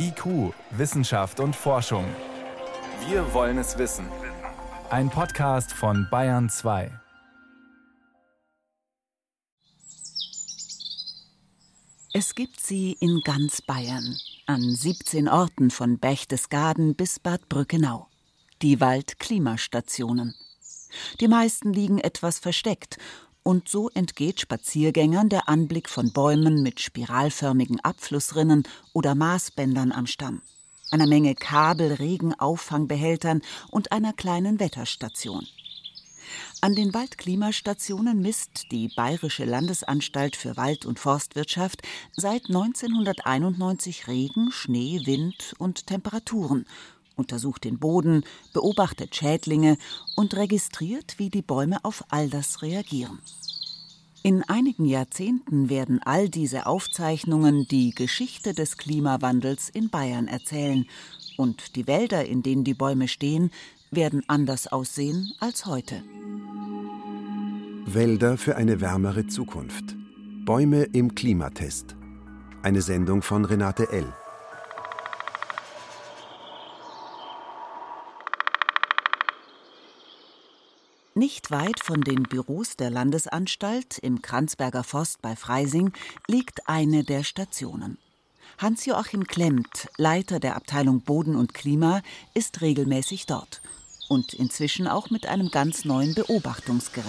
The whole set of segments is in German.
IQ, Wissenschaft und Forschung. Wir wollen es wissen. Ein Podcast von Bayern 2. Es gibt sie in ganz Bayern, an 17 Orten von Berchtesgaden bis Bad Brückenau. Die Waldklimastationen. Die meisten liegen etwas versteckt und so entgeht Spaziergängern der Anblick von Bäumen mit spiralförmigen Abflussrinnen oder Maßbändern am Stamm, einer Menge Kabel, Regenaufangbehältern und einer kleinen Wetterstation. An den Waldklimastationen misst die Bayerische Landesanstalt für Wald- und Forstwirtschaft seit 1991 Regen, Schnee, Wind und Temperaturen untersucht den Boden, beobachtet Schädlinge und registriert, wie die Bäume auf all das reagieren. In einigen Jahrzehnten werden all diese Aufzeichnungen die Geschichte des Klimawandels in Bayern erzählen, und die Wälder, in denen die Bäume stehen, werden anders aussehen als heute. Wälder für eine wärmere Zukunft. Bäume im Klimatest. Eine Sendung von Renate L. Nicht weit von den Büros der Landesanstalt im Kranzberger Forst bei Freising liegt eine der Stationen. Hans-Joachim Klemmt, Leiter der Abteilung Boden und Klima, ist regelmäßig dort und inzwischen auch mit einem ganz neuen Beobachtungsgerät.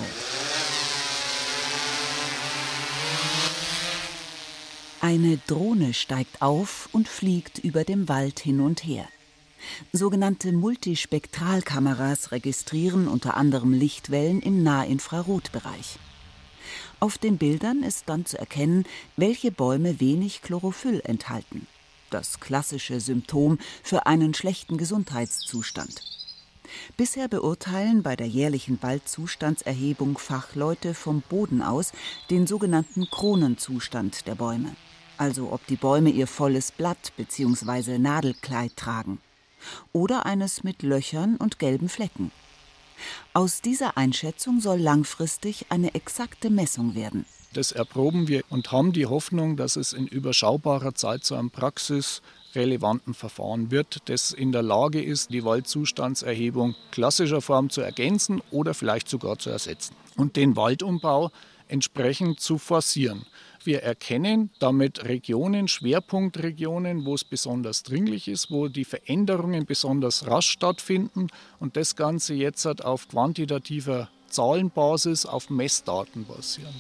Eine Drohne steigt auf und fliegt über dem Wald hin und her. Sogenannte Multispektralkameras registrieren unter anderem Lichtwellen im Nahinfrarotbereich. Auf den Bildern ist dann zu erkennen, welche Bäume wenig Chlorophyll enthalten. Das klassische Symptom für einen schlechten Gesundheitszustand. Bisher beurteilen bei der jährlichen Waldzustandserhebung Fachleute vom Boden aus den sogenannten Kronenzustand der Bäume, also ob die Bäume ihr volles Blatt bzw. Nadelkleid tragen oder eines mit Löchern und gelben Flecken. Aus dieser Einschätzung soll langfristig eine exakte Messung werden. Das erproben wir und haben die Hoffnung, dass es in überschaubarer Zeit zu einem praxisrelevanten Verfahren wird, das in der Lage ist, die Waldzustandserhebung klassischer Form zu ergänzen oder vielleicht sogar zu ersetzen und den Waldumbau entsprechend zu forcieren. Wir erkennen damit Regionen, Schwerpunktregionen, wo es besonders dringlich ist, wo die Veränderungen besonders rasch stattfinden und das Ganze jetzt auf quantitativer Zahlenbasis, auf Messdaten basierend.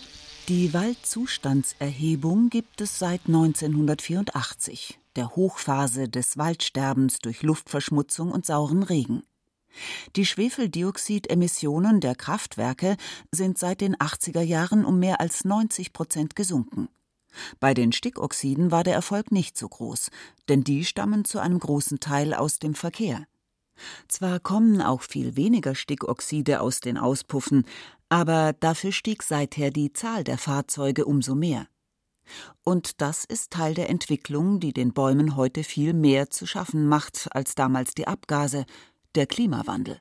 Die Waldzustandserhebung gibt es seit 1984, der Hochphase des Waldsterbens durch Luftverschmutzung und sauren Regen. Die Schwefeldioxidemissionen der Kraftwerke sind seit den 80er Jahren um mehr als 90 Prozent gesunken. Bei den Stickoxiden war der Erfolg nicht so groß, denn die stammen zu einem großen Teil aus dem Verkehr. Zwar kommen auch viel weniger Stickoxide aus den Auspuffen, aber dafür stieg seither die Zahl der Fahrzeuge umso mehr. Und das ist Teil der Entwicklung, die den Bäumen heute viel mehr zu schaffen macht als damals die Abgase, der Klimawandel.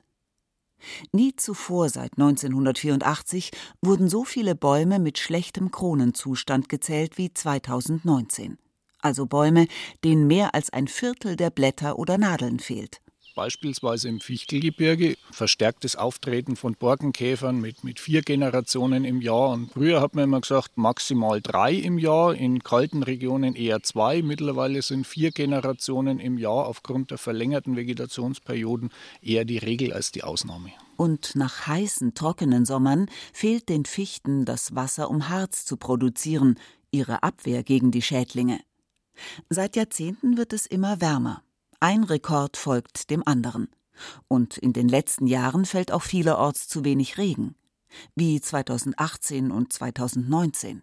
Nie zuvor seit 1984 wurden so viele Bäume mit schlechtem Kronenzustand gezählt wie 2019. Also Bäume, denen mehr als ein Viertel der Blätter oder Nadeln fehlt beispielsweise im Fichtelgebirge, verstärktes Auftreten von Borkenkäfern mit, mit vier Generationen im Jahr. Und früher hat man immer gesagt, maximal drei im Jahr, in kalten Regionen eher zwei. Mittlerweile sind vier Generationen im Jahr aufgrund der verlängerten Vegetationsperioden eher die Regel als die Ausnahme. Und nach heißen, trockenen Sommern fehlt den Fichten das Wasser, um Harz zu produzieren, ihre Abwehr gegen die Schädlinge. Seit Jahrzehnten wird es immer wärmer. Ein Rekord folgt dem anderen. Und in den letzten Jahren fällt auch vielerorts zu wenig Regen, wie 2018 und 2019.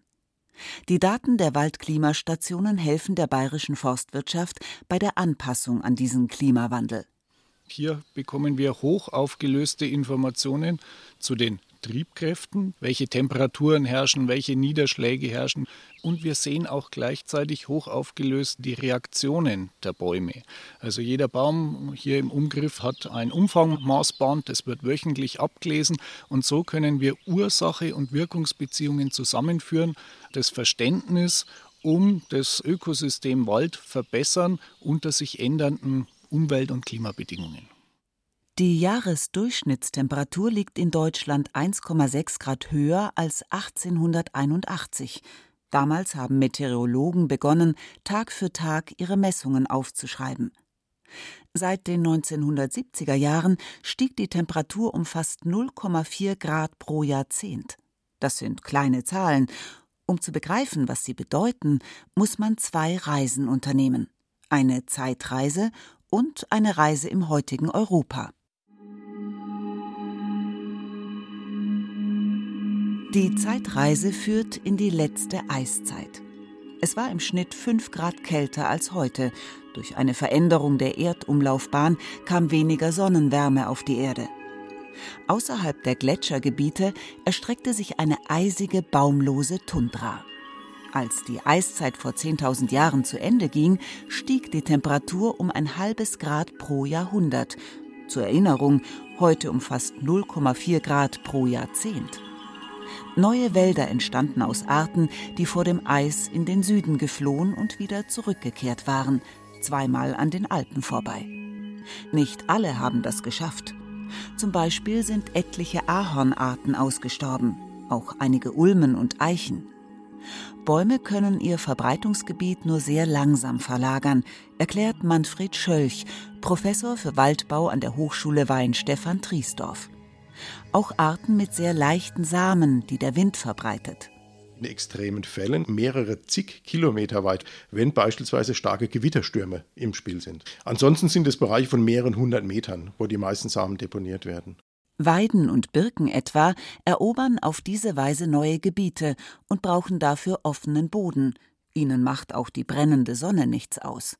Die Daten der Waldklimastationen helfen der bayerischen Forstwirtschaft bei der Anpassung an diesen Klimawandel. Hier bekommen wir hoch aufgelöste Informationen zu den Triebkräften, welche Temperaturen herrschen, welche Niederschläge herrschen. Und wir sehen auch gleichzeitig hoch aufgelöst die Reaktionen der Bäume. Also jeder Baum hier im Umgriff hat ein Umfangmaßband, das wird wöchentlich abgelesen. Und so können wir Ursache und Wirkungsbeziehungen zusammenführen, das Verständnis um das Ökosystem Wald verbessern unter sich ändernden Umwelt- und Klimabedingungen. Die Jahresdurchschnittstemperatur liegt in Deutschland 1,6 Grad höher als 1881. Damals haben Meteorologen begonnen, Tag für Tag ihre Messungen aufzuschreiben. Seit den 1970er Jahren stieg die Temperatur um fast 0,4 Grad pro Jahrzehnt. Das sind kleine Zahlen. Um zu begreifen, was sie bedeuten, muss man zwei Reisen unternehmen. Eine Zeitreise und eine Reise im heutigen Europa. Die Zeitreise führt in die letzte Eiszeit. Es war im Schnitt fünf Grad kälter als heute. Durch eine Veränderung der Erdumlaufbahn kam weniger Sonnenwärme auf die Erde. Außerhalb der Gletschergebiete erstreckte sich eine eisige, baumlose Tundra. Als die Eiszeit vor 10.000 Jahren zu Ende ging, stieg die Temperatur um ein halbes Grad pro Jahrhundert. Zur Erinnerung, heute um fast 0,4 Grad pro Jahrzehnt. Neue Wälder entstanden aus Arten, die vor dem Eis in den Süden geflohen und wieder zurückgekehrt waren, zweimal an den Alpen vorbei. Nicht alle haben das geschafft. Zum Beispiel sind etliche Ahornarten ausgestorben, auch einige Ulmen und Eichen. Bäume können ihr Verbreitungsgebiet nur sehr langsam verlagern, erklärt Manfred Schölch, Professor für Waldbau an der Hochschule Weinstefan Triesdorf auch Arten mit sehr leichten Samen, die der Wind verbreitet. In extremen Fällen mehrere zig Kilometer weit, wenn beispielsweise starke Gewitterstürme im Spiel sind. Ansonsten sind es Bereiche von mehreren hundert Metern, wo die meisten Samen deponiert werden. Weiden und Birken etwa erobern auf diese Weise neue Gebiete und brauchen dafür offenen Boden. Ihnen macht auch die brennende Sonne nichts aus.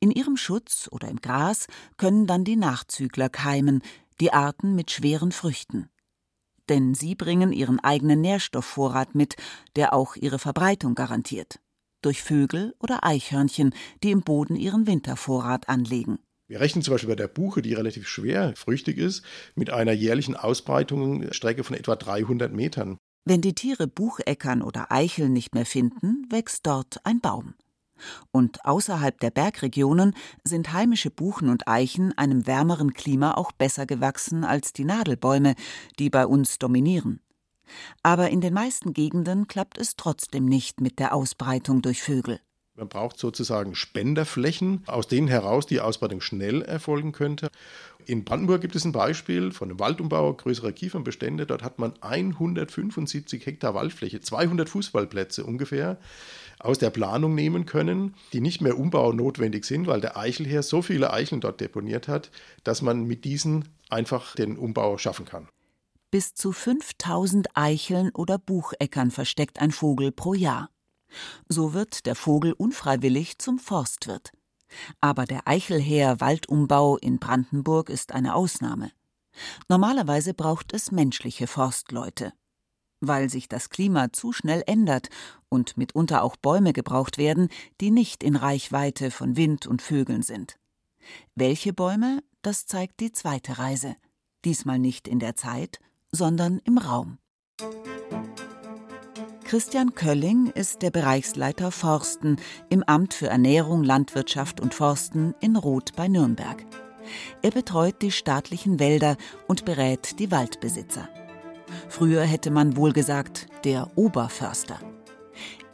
In ihrem Schutz oder im Gras können dann die Nachzügler keimen, die Arten mit schweren Früchten. Denn sie bringen ihren eigenen Nährstoffvorrat mit, der auch ihre Verbreitung garantiert. Durch Vögel oder Eichhörnchen, die im Boden ihren Wintervorrat anlegen. Wir rechnen zum Beispiel bei der Buche, die relativ schwer früchtig ist, mit einer jährlichen Ausbreitungsstrecke von etwa 300 Metern. Wenn die Tiere Bucheckern oder Eicheln nicht mehr finden, wächst dort ein Baum. Und außerhalb der Bergregionen sind heimische Buchen und Eichen einem wärmeren Klima auch besser gewachsen als die Nadelbäume, die bei uns dominieren. Aber in den meisten Gegenden klappt es trotzdem nicht mit der Ausbreitung durch Vögel. Man braucht sozusagen Spenderflächen, aus denen heraus die Ausbreitung schnell erfolgen könnte. In Brandenburg gibt es ein Beispiel von einem Waldumbauer größerer Kiefernbestände. Dort hat man 175 Hektar Waldfläche, 200 Fußballplätze ungefähr aus der Planung nehmen können, die nicht mehr umbaunotwendig sind, weil der Eichelherr so viele Eicheln dort deponiert hat, dass man mit diesen einfach den Umbau schaffen kann. Bis zu 5000 Eicheln oder Bucheckern versteckt ein Vogel pro Jahr. So wird der Vogel unfreiwillig zum Forstwirt. Aber der Eichelheer-Waldumbau in Brandenburg ist eine Ausnahme. Normalerweise braucht es menschliche Forstleute. Weil sich das Klima zu schnell ändert und mitunter auch Bäume gebraucht werden, die nicht in Reichweite von Wind und Vögeln sind. Welche Bäume, das zeigt die zweite Reise. Diesmal nicht in der Zeit, sondern im Raum. Christian Kölling ist der Bereichsleiter Forsten im Amt für Ernährung, Landwirtschaft und Forsten in Roth bei Nürnberg. Er betreut die staatlichen Wälder und berät die Waldbesitzer. Früher hätte man wohl gesagt, der Oberförster.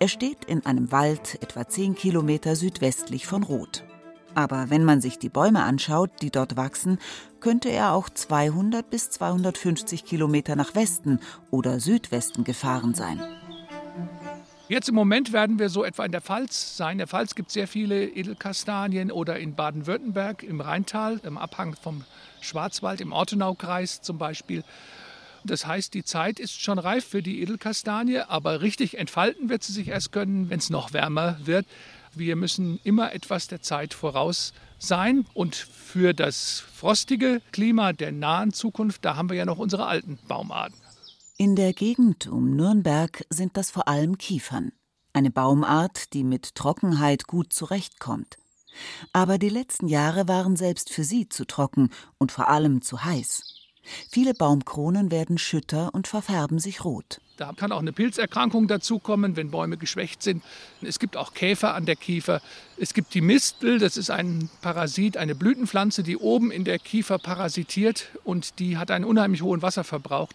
Er steht in einem Wald etwa zehn Kilometer südwestlich von Roth. Aber wenn man sich die Bäume anschaut, die dort wachsen, könnte er auch 200 bis 250 Kilometer nach Westen oder Südwesten gefahren sein. Jetzt im Moment werden wir so etwa in der Pfalz sein. In der Pfalz gibt es sehr viele Edelkastanien oder in Baden-Württemberg im Rheintal, im Abhang vom Schwarzwald, im Ortenaukreis zum Beispiel. Das heißt, die Zeit ist schon reif für die Edelkastanie, aber richtig entfalten wird sie sich erst können, wenn es noch wärmer wird. Wir müssen immer etwas der Zeit voraus sein und für das frostige Klima der nahen Zukunft, da haben wir ja noch unsere alten Baumarten. In der Gegend um Nürnberg sind das vor allem Kiefern, eine Baumart, die mit Trockenheit gut zurechtkommt. Aber die letzten Jahre waren selbst für sie zu trocken und vor allem zu heiß. Viele Baumkronen werden schütter und verfärben sich rot. Da kann auch eine Pilzerkrankung dazukommen, wenn Bäume geschwächt sind. Es gibt auch Käfer an der Kiefer. Es gibt die Mistel, das ist ein Parasit, eine Blütenpflanze, die oben in der Kiefer parasitiert und die hat einen unheimlich hohen Wasserverbrauch.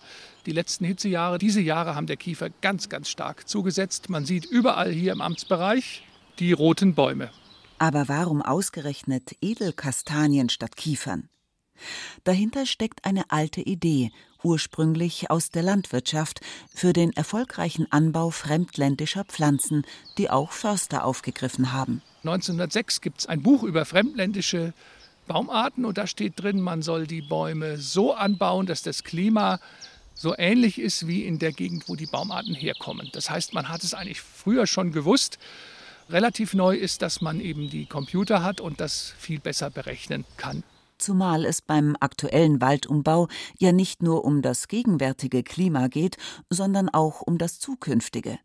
Die letzten Hitzejahre, diese Jahre haben der Kiefer ganz, ganz stark zugesetzt. Man sieht überall hier im Amtsbereich die roten Bäume. Aber warum ausgerechnet Edelkastanien statt Kiefern? Dahinter steckt eine alte Idee, ursprünglich aus der Landwirtschaft, für den erfolgreichen Anbau fremdländischer Pflanzen, die auch Förster aufgegriffen haben. 1906 gibt es ein Buch über fremdländische Baumarten und da steht drin, man soll die Bäume so anbauen, dass das Klima so ähnlich ist wie in der Gegend, wo die Baumarten herkommen. Das heißt, man hat es eigentlich früher schon gewusst. Relativ neu ist, dass man eben die Computer hat und das viel besser berechnen kann zumal es beim aktuellen Waldumbau ja nicht nur um das gegenwärtige Klima geht, sondern auch um das zukünftige.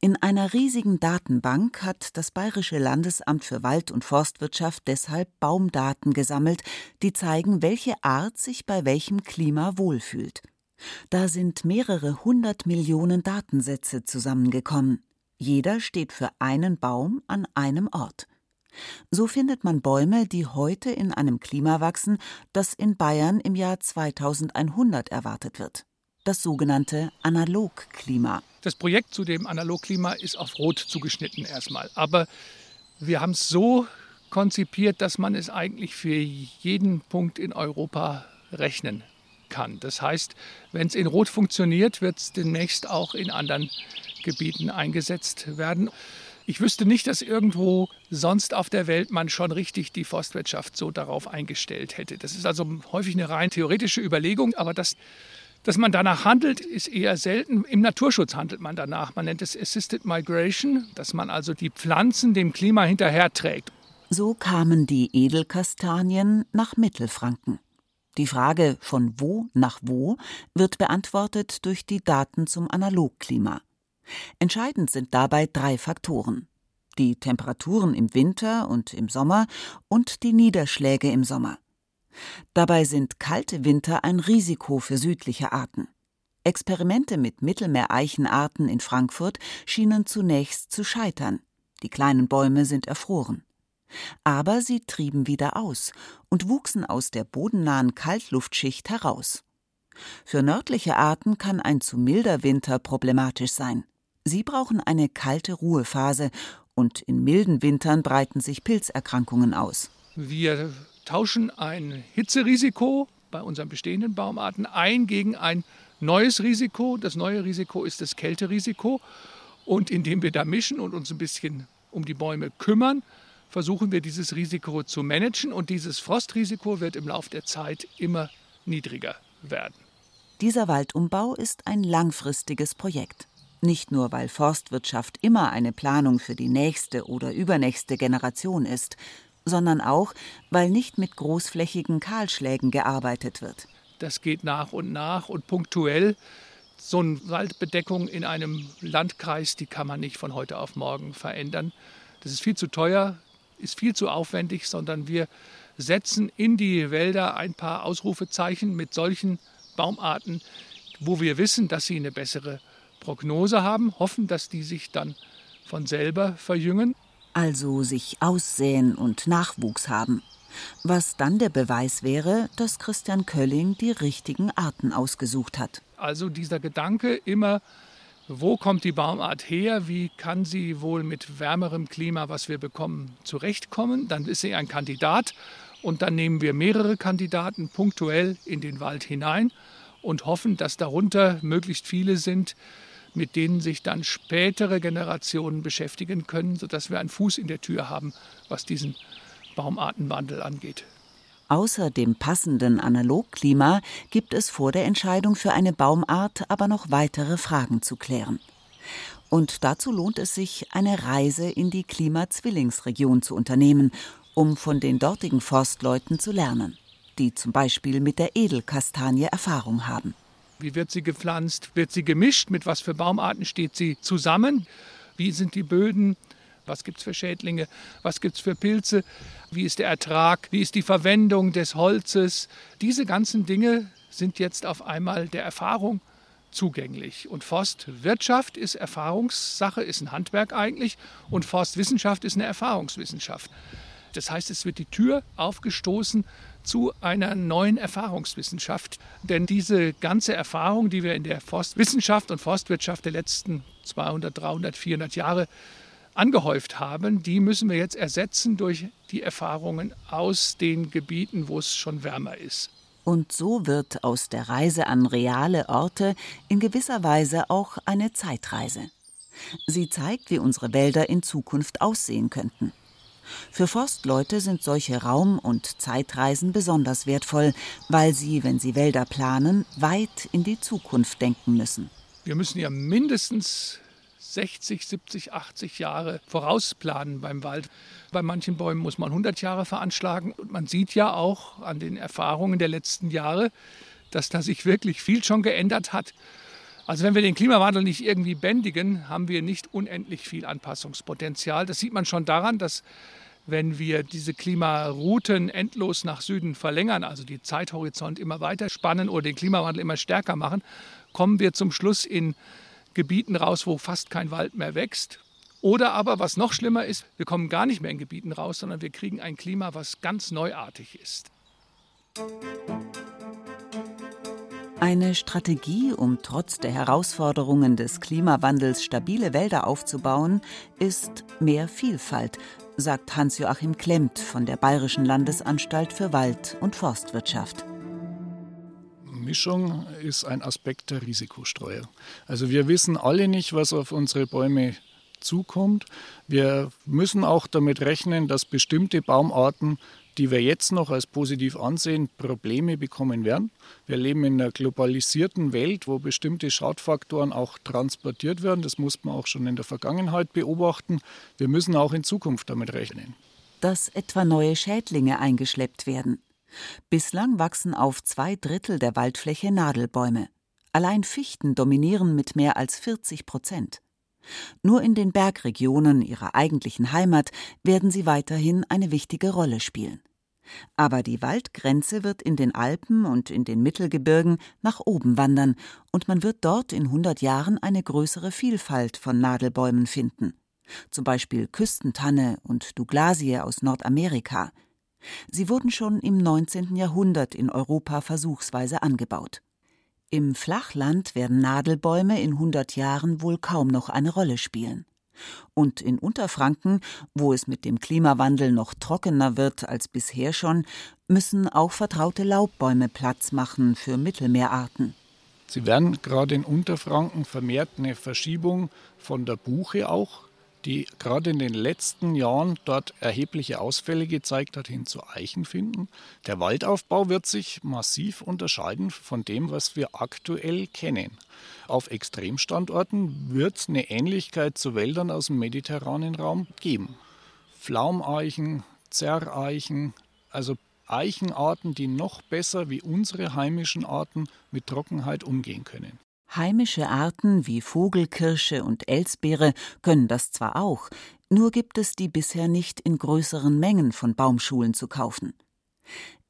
In einer riesigen Datenbank hat das Bayerische Landesamt für Wald- und Forstwirtschaft deshalb Baumdaten gesammelt, die zeigen, welche Art sich bei welchem Klima wohlfühlt. Da sind mehrere hundert Millionen Datensätze zusammengekommen. Jeder steht für einen Baum an einem Ort. So findet man Bäume, die heute in einem Klima wachsen, das in Bayern im Jahr 2100 erwartet wird. Das sogenannte Analogklima. Das Projekt zu dem Analogklima ist auf Rot zugeschnitten erstmal. Aber wir haben es so konzipiert, dass man es eigentlich für jeden Punkt in Europa rechnen kann. Das heißt, wenn es in Rot funktioniert, wird es demnächst auch in anderen Gebieten eingesetzt werden. Ich wüsste nicht, dass irgendwo sonst auf der Welt man schon richtig die Forstwirtschaft so darauf eingestellt hätte. Das ist also häufig eine rein theoretische Überlegung, aber das dass man danach handelt, ist eher selten. Im Naturschutz handelt man danach. Man nennt es Assisted Migration, dass man also die Pflanzen dem Klima hinterherträgt. So kamen die Edelkastanien nach Mittelfranken. Die Frage von wo nach wo wird beantwortet durch die Daten zum Analogklima. Entscheidend sind dabei drei Faktoren die Temperaturen im Winter und im Sommer und die Niederschläge im Sommer. Dabei sind kalte Winter ein Risiko für südliche Arten. Experimente mit Mittelmeereichenarten in Frankfurt schienen zunächst zu scheitern. Die kleinen Bäume sind erfroren. Aber sie trieben wieder aus und wuchsen aus der bodennahen Kaltluftschicht heraus. Für nördliche Arten kann ein zu milder Winter problematisch sein. Sie brauchen eine kalte Ruhephase und in milden Wintern breiten sich Pilzerkrankungen aus. Wir tauschen ein Hitzerisiko bei unseren bestehenden Baumarten ein gegen ein neues Risiko. Das neue Risiko ist das Kälterisiko. Und indem wir da mischen und uns ein bisschen um die Bäume kümmern, versuchen wir dieses Risiko zu managen. Und dieses Frostrisiko wird im Laufe der Zeit immer niedriger werden. Dieser Waldumbau ist ein langfristiges Projekt. Nicht nur, weil Forstwirtschaft immer eine Planung für die nächste oder übernächste Generation ist, sondern auch, weil nicht mit großflächigen Kahlschlägen gearbeitet wird. Das geht nach und nach und punktuell. So eine Waldbedeckung in einem Landkreis, die kann man nicht von heute auf morgen verändern. Das ist viel zu teuer, ist viel zu aufwendig, sondern wir setzen in die Wälder ein paar Ausrufezeichen mit solchen Baumarten, wo wir wissen, dass sie eine bessere Prognose haben, hoffen, dass die sich dann von selber verjüngen. Also sich aussäen und Nachwuchs haben. Was dann der Beweis wäre, dass Christian Kölling die richtigen Arten ausgesucht hat. Also dieser Gedanke immer, wo kommt die Baumart her, wie kann sie wohl mit wärmerem Klima, was wir bekommen, zurechtkommen, dann ist sie ein Kandidat und dann nehmen wir mehrere Kandidaten punktuell in den Wald hinein und hoffen, dass darunter möglichst viele sind, mit denen sich dann spätere Generationen beschäftigen können, sodass wir einen Fuß in der Tür haben, was diesen Baumartenwandel angeht. Außer dem passenden Analogklima gibt es vor der Entscheidung für eine Baumart aber noch weitere Fragen zu klären. Und dazu lohnt es sich, eine Reise in die Klimazwillingsregion zu unternehmen, um von den dortigen Forstleuten zu lernen, die zum Beispiel mit der Edelkastanie Erfahrung haben. Wie wird sie gepflanzt? Wird sie gemischt? Mit was für Baumarten steht sie zusammen? Wie sind die Böden? Was gibt es für Schädlinge? Was gibt es für Pilze? Wie ist der Ertrag? Wie ist die Verwendung des Holzes? Diese ganzen Dinge sind jetzt auf einmal der Erfahrung zugänglich. Und Forstwirtschaft ist Erfahrungssache, ist ein Handwerk eigentlich und Forstwissenschaft ist eine Erfahrungswissenschaft. Das heißt, es wird die Tür aufgestoßen zu einer neuen Erfahrungswissenschaft. Denn diese ganze Erfahrung, die wir in der Forstwissenschaft und Forstwirtschaft der letzten 200, 300, 400 Jahre angehäuft haben, die müssen wir jetzt ersetzen durch die Erfahrungen aus den Gebieten, wo es schon wärmer ist. Und so wird aus der Reise an reale Orte in gewisser Weise auch eine Zeitreise. Sie zeigt, wie unsere Wälder in Zukunft aussehen könnten. Für Forstleute sind solche Raum- und Zeitreisen besonders wertvoll, weil sie, wenn sie Wälder planen, weit in die Zukunft denken müssen. Wir müssen ja mindestens 60, 70, 80 Jahre vorausplanen beim Wald. Bei manchen Bäumen muss man 100 Jahre veranschlagen. Und man sieht ja auch an den Erfahrungen der letzten Jahre, dass da sich wirklich viel schon geändert hat. Also wenn wir den Klimawandel nicht irgendwie bändigen, haben wir nicht unendlich viel Anpassungspotenzial. Das sieht man schon daran, dass wenn wir diese Klimarouten endlos nach Süden verlängern, also die Zeithorizont immer weiter spannen oder den Klimawandel immer stärker machen, kommen wir zum Schluss in Gebieten raus, wo fast kein Wald mehr wächst. Oder aber, was noch schlimmer ist, wir kommen gar nicht mehr in Gebieten raus, sondern wir kriegen ein Klima, was ganz neuartig ist. Eine Strategie, um trotz der Herausforderungen des Klimawandels stabile Wälder aufzubauen, ist mehr Vielfalt, sagt Hans-Joachim Klemmt von der Bayerischen Landesanstalt für Wald- und Forstwirtschaft. Mischung ist ein Aspekt der Risikostreuung. Also wir wissen alle nicht, was auf unsere Bäume zukommt. Wir müssen auch damit rechnen, dass bestimmte Baumarten, die wir jetzt noch als positiv ansehen, Probleme bekommen werden. Wir leben in einer globalisierten Welt, wo bestimmte Schadfaktoren auch transportiert werden. Das muss man auch schon in der Vergangenheit beobachten. Wir müssen auch in Zukunft damit rechnen. Dass etwa neue Schädlinge eingeschleppt werden. Bislang wachsen auf zwei Drittel der Waldfläche Nadelbäume. Allein Fichten dominieren mit mehr als 40 Prozent. Nur in den Bergregionen ihrer eigentlichen Heimat werden sie weiterhin eine wichtige Rolle spielen. Aber die Waldgrenze wird in den Alpen und in den Mittelgebirgen nach oben wandern, und man wird dort in 100 Jahren eine größere Vielfalt von Nadelbäumen finden. Zum Beispiel Küstentanne und Douglasie aus Nordamerika, Sie wurden schon im 19. Jahrhundert in Europa versuchsweise angebaut. Im Flachland werden Nadelbäume in 100 Jahren wohl kaum noch eine Rolle spielen. Und in Unterfranken, wo es mit dem Klimawandel noch trockener wird als bisher schon, müssen auch vertraute Laubbäume Platz machen für Mittelmeerarten. Sie werden gerade in Unterfranken vermehrt eine Verschiebung von der Buche auch die gerade in den letzten Jahren dort erhebliche Ausfälle gezeigt hat, hin zu Eichen finden. Der Waldaufbau wird sich massiv unterscheiden von dem, was wir aktuell kennen. Auf Extremstandorten wird es eine Ähnlichkeit zu Wäldern aus dem mediterranen Raum geben. Pflaumeichen, Zerreichen, also Eichenarten, die noch besser wie unsere heimischen Arten mit Trockenheit umgehen können. Heimische Arten wie Vogelkirsche und Elsbeere können das zwar auch, nur gibt es die bisher nicht in größeren Mengen von Baumschulen zu kaufen.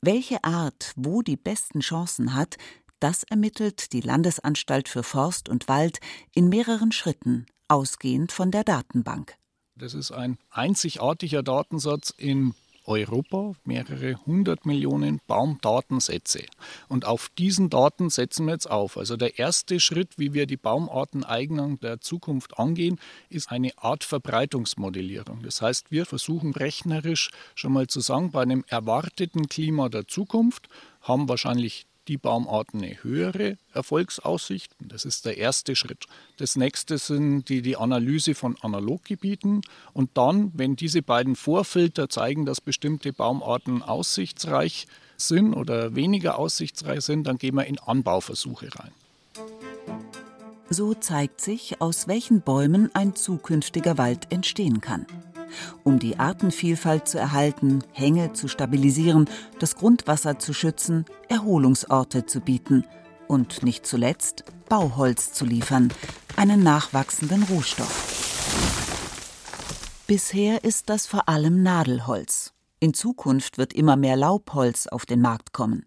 Welche Art wo die besten Chancen hat, das ermittelt die Landesanstalt für Forst und Wald in mehreren Schritten, ausgehend von der Datenbank. Das ist ein einzigartiger Datensatz in Europa mehrere hundert Millionen Baumdatensätze. Und auf diesen Daten setzen wir jetzt auf. Also der erste Schritt, wie wir die Baumarteneignung der Zukunft angehen, ist eine Art Verbreitungsmodellierung. Das heißt, wir versuchen rechnerisch schon mal zu sagen, bei einem erwarteten Klima der Zukunft haben wahrscheinlich die Baumarten eine höhere Erfolgsaussicht. Das ist der erste Schritt. Das nächste sind die, die Analyse von Analoggebieten. Und dann, wenn diese beiden Vorfilter zeigen, dass bestimmte Baumarten aussichtsreich sind oder weniger aussichtsreich sind, dann gehen wir in Anbauversuche rein. So zeigt sich, aus welchen Bäumen ein zukünftiger Wald entstehen kann um die Artenvielfalt zu erhalten, Hänge zu stabilisieren, das Grundwasser zu schützen, Erholungsorte zu bieten und nicht zuletzt Bauholz zu liefern, einen nachwachsenden Rohstoff. Bisher ist das vor allem Nadelholz. In Zukunft wird immer mehr Laubholz auf den Markt kommen.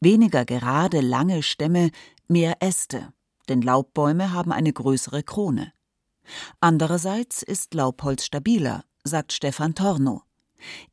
Weniger gerade, lange Stämme, mehr Äste, denn Laubbäume haben eine größere Krone. Andererseits ist Laubholz stabiler, sagt Stefan Torno.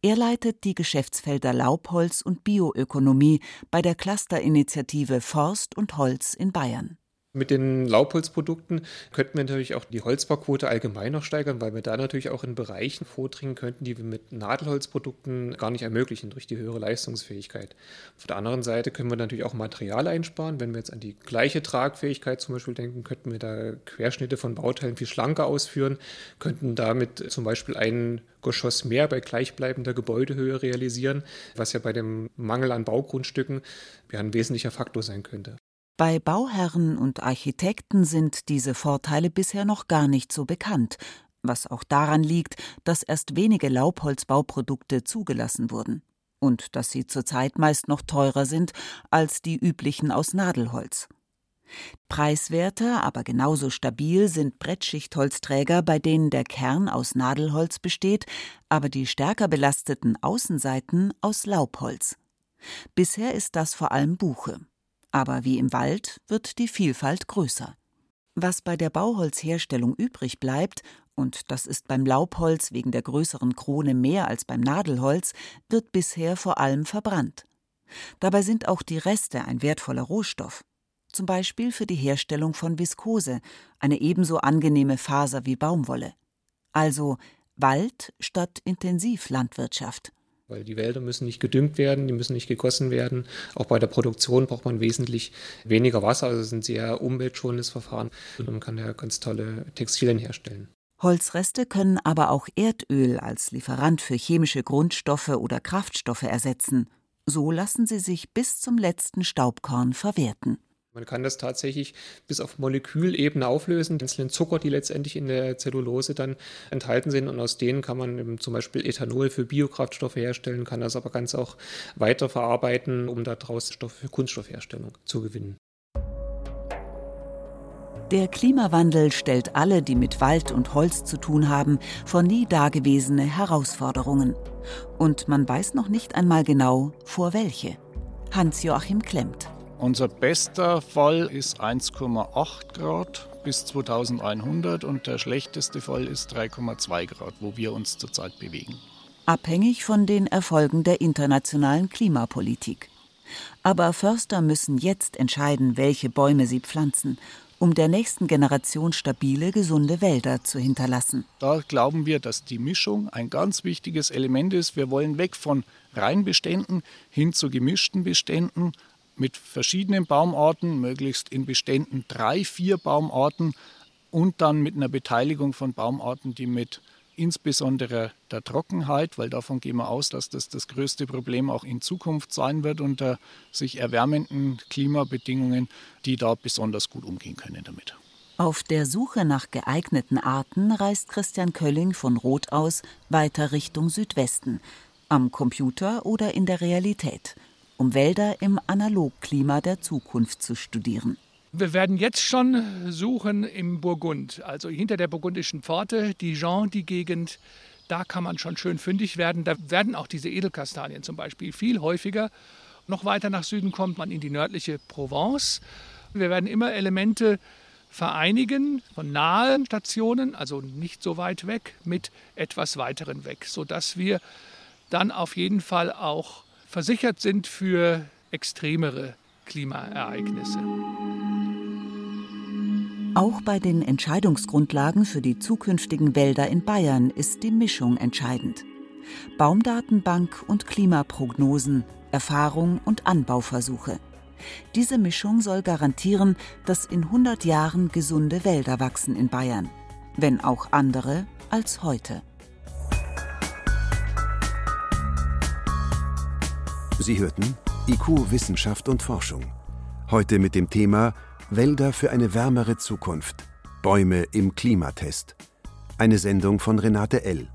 Er leitet die Geschäftsfelder Laubholz und Bioökonomie bei der Clusterinitiative Forst und Holz in Bayern. Mit den Laubholzprodukten könnten wir natürlich auch die Holzbauquote allgemein noch steigern, weil wir da natürlich auch in Bereichen vordringen könnten, die wir mit Nadelholzprodukten gar nicht ermöglichen durch die höhere Leistungsfähigkeit. Auf der anderen Seite können wir natürlich auch Material einsparen. Wenn wir jetzt an die gleiche Tragfähigkeit zum Beispiel denken, könnten wir da Querschnitte von Bauteilen viel schlanker ausführen, könnten damit zum Beispiel ein Geschoss mehr bei gleichbleibender Gebäudehöhe realisieren, was ja bei dem Mangel an Baugrundstücken ja ein wesentlicher Faktor sein könnte. Bei Bauherren und Architekten sind diese Vorteile bisher noch gar nicht so bekannt, was auch daran liegt, dass erst wenige Laubholzbauprodukte zugelassen wurden und dass sie zurzeit meist noch teurer sind als die üblichen aus Nadelholz. Preiswerter, aber genauso stabil sind Brettschichtholzträger, bei denen der Kern aus Nadelholz besteht, aber die stärker belasteten Außenseiten aus Laubholz. Bisher ist das vor allem Buche. Aber wie im Wald wird die Vielfalt größer. Was bei der Bauholzherstellung übrig bleibt, und das ist beim Laubholz wegen der größeren Krone mehr als beim Nadelholz, wird bisher vor allem verbrannt. Dabei sind auch die Reste ein wertvoller Rohstoff, zum Beispiel für die Herstellung von Viskose, eine ebenso angenehme Faser wie Baumwolle. Also Wald statt Intensivlandwirtschaft weil die Wälder müssen nicht gedüngt werden, die müssen nicht gegossen werden. Auch bei der Produktion braucht man wesentlich weniger Wasser, also es ist ein sehr umweltschonendes Verfahren und man kann ja ganz tolle Textilien herstellen. Holzreste können aber auch Erdöl als Lieferant für chemische Grundstoffe oder Kraftstoffe ersetzen. So lassen sie sich bis zum letzten Staubkorn verwerten. Man kann das tatsächlich bis auf Molekülebene auflösen, einzelnen Zucker, die letztendlich in der Zellulose dann enthalten sind. Und aus denen kann man zum Beispiel Ethanol für Biokraftstoffe herstellen, kann das aber ganz auch weiterverarbeiten, um daraus Stoff für Kunststoffherstellung zu gewinnen. Der Klimawandel stellt alle, die mit Wald und Holz zu tun haben, vor nie dagewesene Herausforderungen. Und man weiß noch nicht einmal genau, vor welche. Hans-Joachim Klemmt. Unser bester Fall ist 1,8 Grad bis 2100 und der schlechteste Fall ist 3,2 Grad, wo wir uns zurzeit bewegen. Abhängig von den Erfolgen der internationalen Klimapolitik. Aber Förster müssen jetzt entscheiden, welche Bäume sie pflanzen, um der nächsten Generation stabile, gesunde Wälder zu hinterlassen. Da glauben wir, dass die Mischung ein ganz wichtiges Element ist. Wir wollen weg von Reinbeständen hin zu gemischten Beständen, mit verschiedenen Baumarten, möglichst in Beständen drei, vier Baumarten und dann mit einer Beteiligung von Baumarten, die mit insbesondere der Trockenheit, weil davon gehen wir aus, dass das das größte Problem auch in Zukunft sein wird unter sich erwärmenden Klimabedingungen, die da besonders gut umgehen können damit. Auf der Suche nach geeigneten Arten reist Christian Kölling von Roth aus weiter Richtung Südwesten, am Computer oder in der Realität – um Wälder im Analogklima der Zukunft zu studieren. Wir werden jetzt schon suchen im Burgund, also hinter der burgundischen Pforte, Dijon, die Gegend. Da kann man schon schön fündig werden. Da werden auch diese Edelkastanien zum Beispiel viel häufiger. Noch weiter nach Süden kommt man in die nördliche Provence. Wir werden immer Elemente vereinigen von nahen Stationen, also nicht so weit weg, mit etwas weiteren weg, sodass wir dann auf jeden Fall auch versichert sind für extremere Klimaereignisse. Auch bei den Entscheidungsgrundlagen für die zukünftigen Wälder in Bayern ist die Mischung entscheidend. Baumdatenbank und Klimaprognosen, Erfahrung und Anbauversuche. Diese Mischung soll garantieren, dass in 100 Jahren gesunde Wälder wachsen in Bayern, wenn auch andere als heute. Sie hörten IQ Wissenschaft und Forschung. Heute mit dem Thema Wälder für eine wärmere Zukunft. Bäume im Klimatest. Eine Sendung von Renate L.